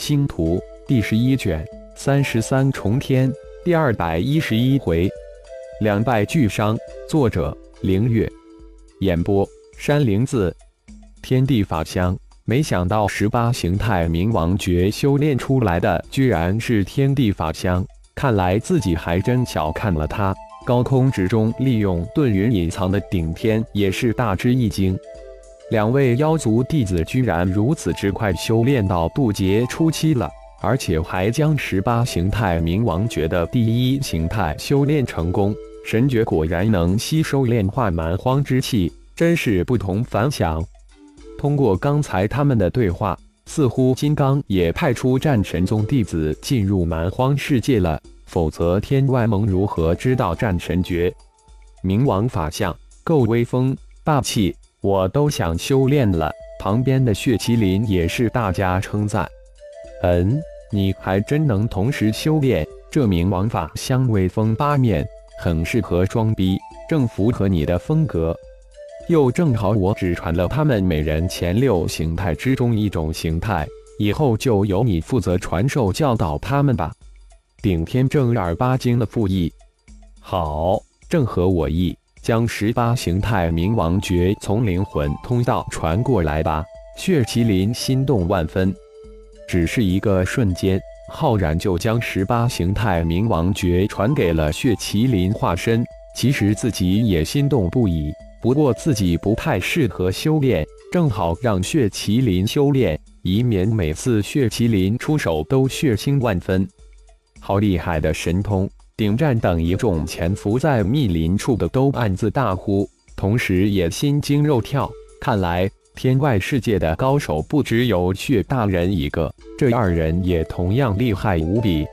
星图第十一卷三十三重天第二百一十一回，两败俱伤。作者：凌月。演播：山灵子。天地法相，没想到十八形态冥王诀修炼出来的居然是天地法相，看来自己还真小看了他。高空之中利用遁云隐藏的顶天也是大吃一惊。两位妖族弟子居然如此之快修炼到渡劫初期了，而且还将十八形态冥王诀的第一形态修炼成功。神诀果然能吸收炼化蛮荒之气，真是不同凡响。通过刚才他们的对话，似乎金刚也派出战神宗弟子进入蛮荒世界了，否则天外盟如何知道战神诀？冥王法相够威风霸气。我都想修炼了。旁边的血麒麟也是大家称赞。嗯，你还真能同时修炼，这冥王法相威风八面，很适合装逼，正符合你的风格。又正好我只传了他们每人前六形态之中一种形态，以后就由你负责传授教导他们吧。顶天正儿八经的附议。好，正合我意。将十八形态冥王诀从灵魂通道传过来吧！血麒麟心动万分，只是一个瞬间，浩然就将十八形态冥王诀传给了血麒麟化身。其实自己也心动不已，不过自己不太适合修炼，正好让血麒麟修炼，以免每次血麒麟出手都血腥万分。好厉害的神通！顶战等一众潜伏在密林处的都暗自大呼，同时也心惊肉跳。看来天外世界的高手不只有血大人一个，这二人也同样厉害无比。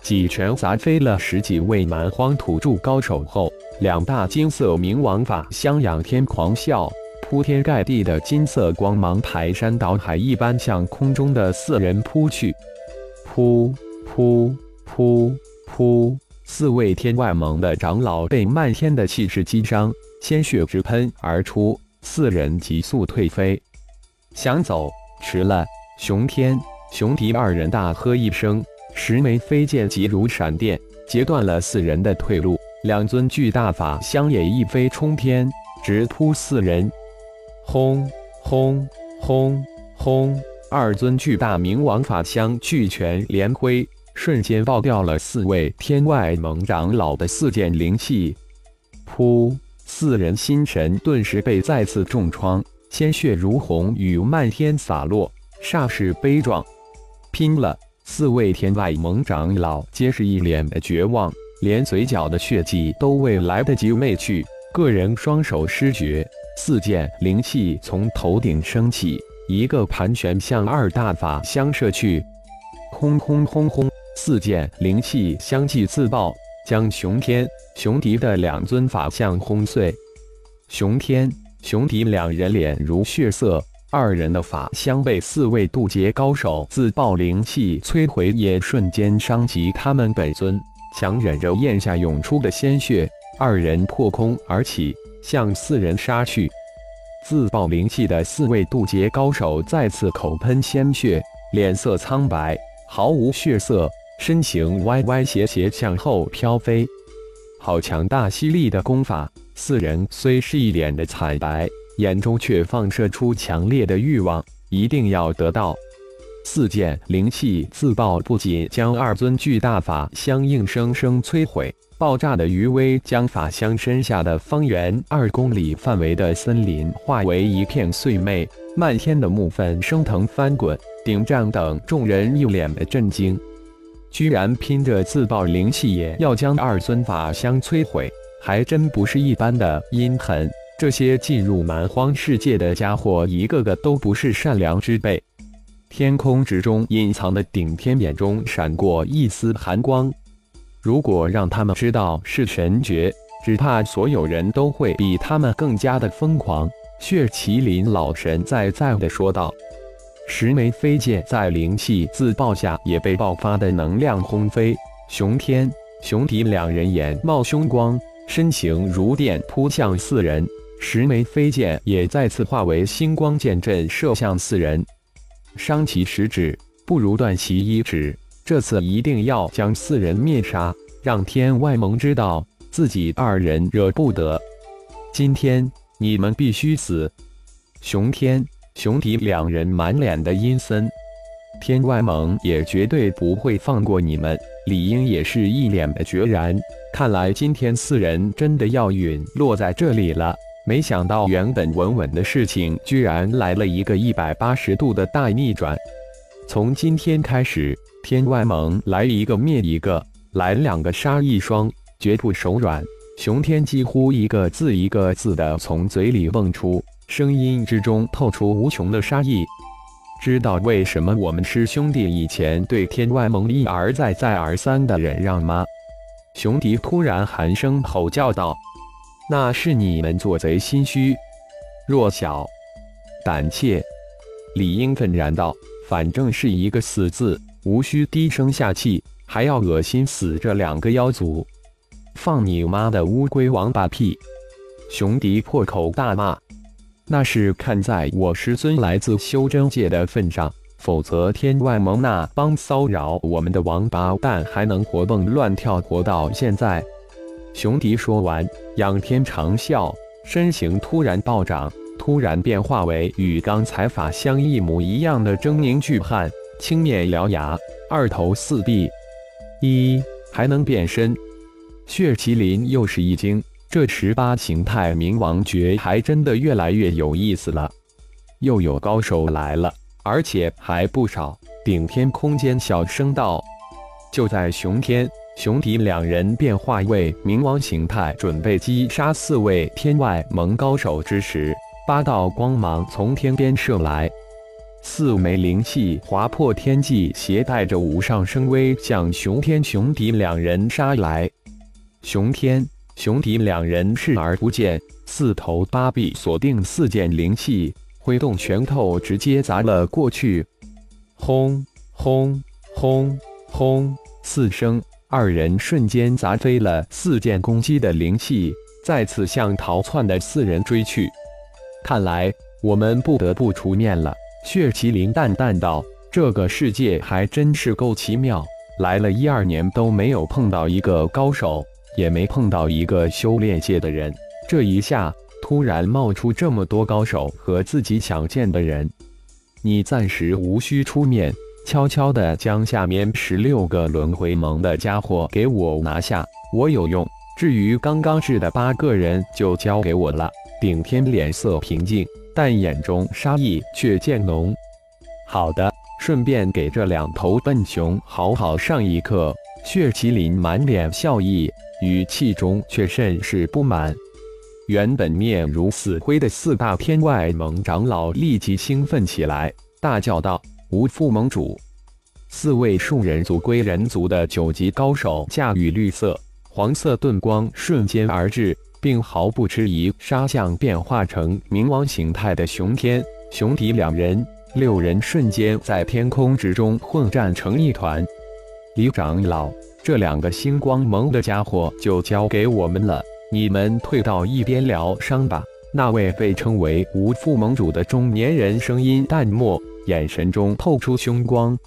几拳砸飞了十几位蛮荒土著高手后，两大金色冥王法相仰天狂笑，铺天盖地的金色光芒排山倒海一般向空中的四人扑去。噗噗噗噗！四位天外盟的长老被漫天的气势击伤，鲜血直喷而出，四人急速退飞。想走，迟了！熊天、熊迪二人大喝一声，十枚飞剑急如闪电，截断了四人的退路。两尊巨大法相也一飞冲天，直扑四人。轰轰轰轰！二尊巨大冥王法相巨拳连挥。瞬间爆掉了四位天外盟长老的四件灵气，噗！四人心神顿时被再次重创，鲜血如虹雨漫天洒落，煞是悲壮。拼了！四位天外盟长老皆是一脸的绝望，连嘴角的血迹都未来得及灭去，个人双手失绝，四件灵气从头顶升起，一个盘旋向二大法相射去，轰轰轰轰！四件灵气相继自爆，将熊天、熊迪的两尊法相轰碎。熊天、熊迪两人脸如血色，二人的法相被四位渡劫高手自爆灵气摧毁，也瞬间伤及他们本尊。强忍着咽下涌出的鲜血，二人破空而起，向四人杀去。自爆灵气的四位渡劫高手再次口喷鲜血，脸色苍白，毫无血色。身形歪歪斜斜向后飘飞，好强大犀利的功法！四人虽是一脸的惨白，眼中却放射出强烈的欲望，一定要得到。四件灵气自爆，不仅将二尊巨大法相硬生生摧毁，爆炸的余威将法相身下的方圆二公里范围的森林化为一片碎末，漫天的木粉升腾翻滚。顶战等众人一脸的震惊。居然拼着自爆灵气也要将二尊法相摧毁，还真不是一般的阴狠。这些进入蛮荒世界的家伙，一个个都不是善良之辈。天空之中隐藏的顶天眼中闪过一丝寒光。如果让他们知道是神诀，只怕所有人都会比他们更加的疯狂。血麒麟老神在在的说道。十枚飞剑在灵气自爆下也被爆发的能量轰飞，熊天、熊迪两人眼冒凶光，身形如电扑向四人。十枚飞剑也再次化为星光剑阵射向四人。伤其十指，不如断其一指。这次一定要将四人灭杀，让天外盟知道自己二人惹不得。今天你们必须死！熊天、熊迪两人满脸的阴森，天外盟也绝对不会放过你们。李英也是一脸的决然。看来今天四人真的要陨落在这里了。没想到原本稳稳的事情，居然来了一个一百八十度的大逆转。从今天开始。天外盟来一个灭一个，来两个杀一双，绝不手软。熊天几乎一个字一个字的从嘴里蹦出，声音之中透出无穷的杀意。知道为什么我们师兄弟以前对天外盟一而再再而三的忍让吗？熊迪突然寒声吼叫道：“那是你们做贼心虚，弱小，胆怯。”李英愤然道：“反正是一个死字。”无需低声下气，还要恶心死这两个妖族！放你妈的乌龟王八屁！熊迪破口大骂。那是看在我师尊来自修真界的份上，否则天外盟那帮骚扰我们的王八蛋还能活蹦乱跳活到现在？熊迪说完，仰天长啸，身形突然暴涨，突然变化为与刚才法相一模一样的狰狞巨汉。青面獠牙，二头四臂，一还能变身。血麒麟又是一惊，这十八形态冥王诀还真的越来越有意思了。又有高手来了，而且还不少。顶天空间小声道：“就在熊天、熊迪两人变化为冥王形态，准备击杀四位天外盟高手之时，八道光芒从天边射来。”四枚灵气划破天际，携带着无上生威，向熊天、熊迪两人杀来。熊天、熊迪两人视而不见，四头八臂锁定四件灵气，挥动拳头直接砸了过去。轰轰轰轰！四声，二人瞬间砸飞了四件攻击的灵气，再次向逃窜的四人追去。看来我们不得不出面了。血麒麟淡淡道：“这个世界还真是够奇妙，来了一二年都没有碰到一个高手，也没碰到一个修炼界的人。这一下突然冒出这么多高手和自己想见的人，你暂时无需出面，悄悄地将下面十六个轮回盟的家伙给我拿下，我有用。至于刚刚治的八个人，就交给我了。”顶天脸色平静。但眼中杀意却渐浓。好的，顺便给这两头笨熊好好上一课。血麒麟满脸笑意，语气中却甚是不满。原本面如死灰的四大天外盟长老立即兴奋起来，大叫道：“无副盟主！”四位树人族归人族的九级高手驾驭绿色、黄色盾光，瞬间而至。并毫不迟疑杀向变化成冥王形态的熊天、熊迪两人，六人瞬间在天空之中混战成一团。李长老，这两个星光盟的家伙就交给我们了，你们退到一边疗伤吧。那位被称为无副盟主的中年人声音淡漠，眼神中透出凶光。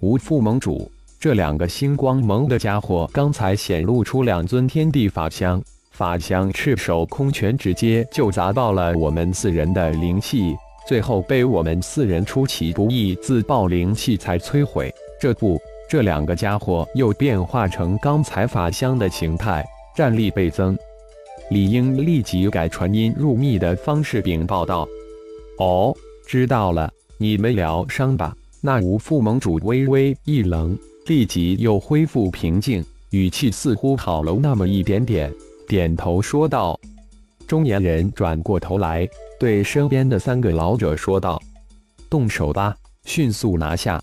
无副盟主，这两个星光盟的家伙刚才显露出两尊天地法相。法相赤手空拳，直接就砸爆了我们四人的灵气，最后被我们四人出其不意自爆灵气才摧毁。这不，这两个家伙又变化成刚才法相的形态，战力倍增。李英立即改传音入密的方式禀报道：“哦，知道了，你们疗伤吧。”那无副盟主微微一愣，立即又恢复平静，语气似乎好了那么一点点。点头说道，中年人转过头来，对身边的三个老者说道：“动手吧，迅速拿下！”